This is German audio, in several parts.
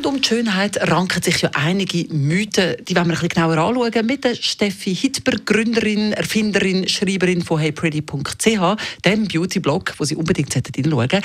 Rund um die Schönheit ranken sich ja einige Mythen, die wollen wir ein bisschen genauer anschauen mit der Steffi Hitber, Gründerin, Erfinderin, Schreiberin von heypretty.ch, dem Beauty-Blog, wo Sie unbedingt hinschauen sollten.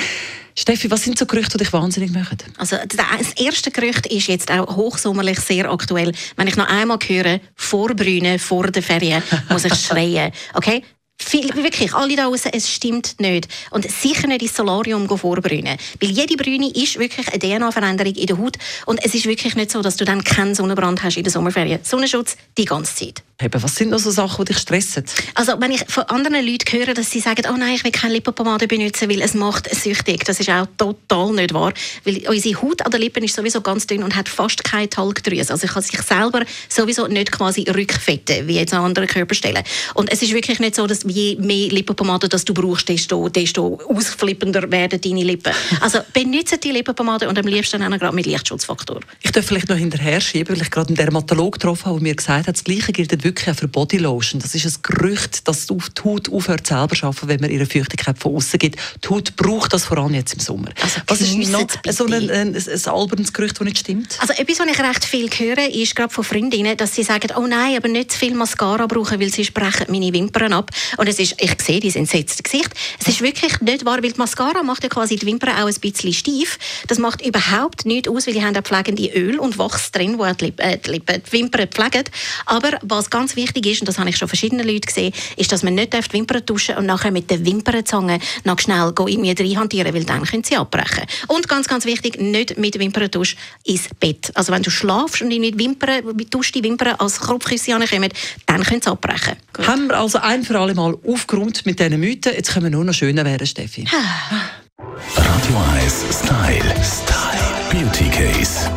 Steffi, was sind so Gerüchte, die dich wahnsinnig machen? Also das erste Gerücht ist jetzt auch hochsommerlich sehr aktuell. Wenn ich noch einmal höre, vorbrünen vor der Ferien, muss ich schreien. Okay? Viel, wirklich, alle da draußen, es stimmt nicht. Und sicher nicht ins Solarium vorbräunen. Weil jede Brüne ist wirklich eine DNA-Veränderung in der Haut. Und es ist wirklich nicht so, dass du dann keinen Sonnenbrand hast in der Sommerferien. Sonnenschutz die ganze Zeit. Eben, was sind noch so Sachen, die dich stressen? Also, wenn ich von anderen Leuten höre, dass sie sagen, oh nein, ich will keine Lippenpomade benutzen, weil es macht süchtig. Das ist auch total nicht wahr. Weil unsere Haut an den Lippen ist sowieso ganz dünn und hat fast keine Talgdrüse. Also, ich kann sich selber sowieso nicht quasi rückfetten, wie jetzt an anderen Körperstellen. Und es ist wirklich nicht so, dass je mehr Lippenpomade das du brauchst, desto, desto ausflippender werden deine Lippen. Also, benutze die Lippenpomade und am liebsten auch gerade mit Lichtschutzfaktor. Ich darf vielleicht noch hinterher schieben, weil ich gerade einen Dermatolog getroffen habe, der mir gesagt hat, das Gleiche gilt wirklich auch für Bodylotion. Das ist ein Gerücht, dass die Haut aufhört selber zu arbeiten, wenn man ihre Feuchtigkeit von außen gibt. Die Haut braucht das vor allem jetzt im Sommer. Also, was ist noch so ein, ein, ein, ein albernes Gerücht, das nicht stimmt? Also etwas, was ich recht viel höre, ist gerade von Freundinnen, dass sie sagen, oh nein, aber nicht zu viel Mascara brauchen, weil sie sprechen meine Wimpern ab. Und es ist, ich sehe dieses entsetzte Gesicht. Es ist wirklich nicht wahr, weil die Mascara macht ja quasi die Wimpern auch ein bisschen steif. Das macht überhaupt nichts aus, weil die haben auch pflegende Öl und Wachs drin, wo die, Lippen, äh, die, Lippen, die Wimpern pflegen. Aber was ganz wichtig ist, und das habe ich schon verschiedene Leute gesehen, ist, dass man nicht die Wimpern tuschen und nachher mit der Wimpernzange noch schnell irgendwie reinhantieren, weil dann können sie abbrechen. Und ganz, ganz wichtig, nicht mit Wimperntusch ins Bett. Also wenn du schlafst und mit Wimpern, mit die Wimpern als Kopfküsse ankommen, dann können sie abbrechen. Gut. Haben wir also ein für alle Mal aufgeräumt mit diesen Mythen. Jetzt können wir nur noch schöner werden, Steffi. Radio 1 Style. Style. Beauty Case.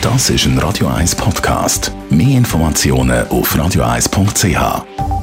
Das ist ein Radio 1 Podcast. Mehr Informationen auf radio1.ch.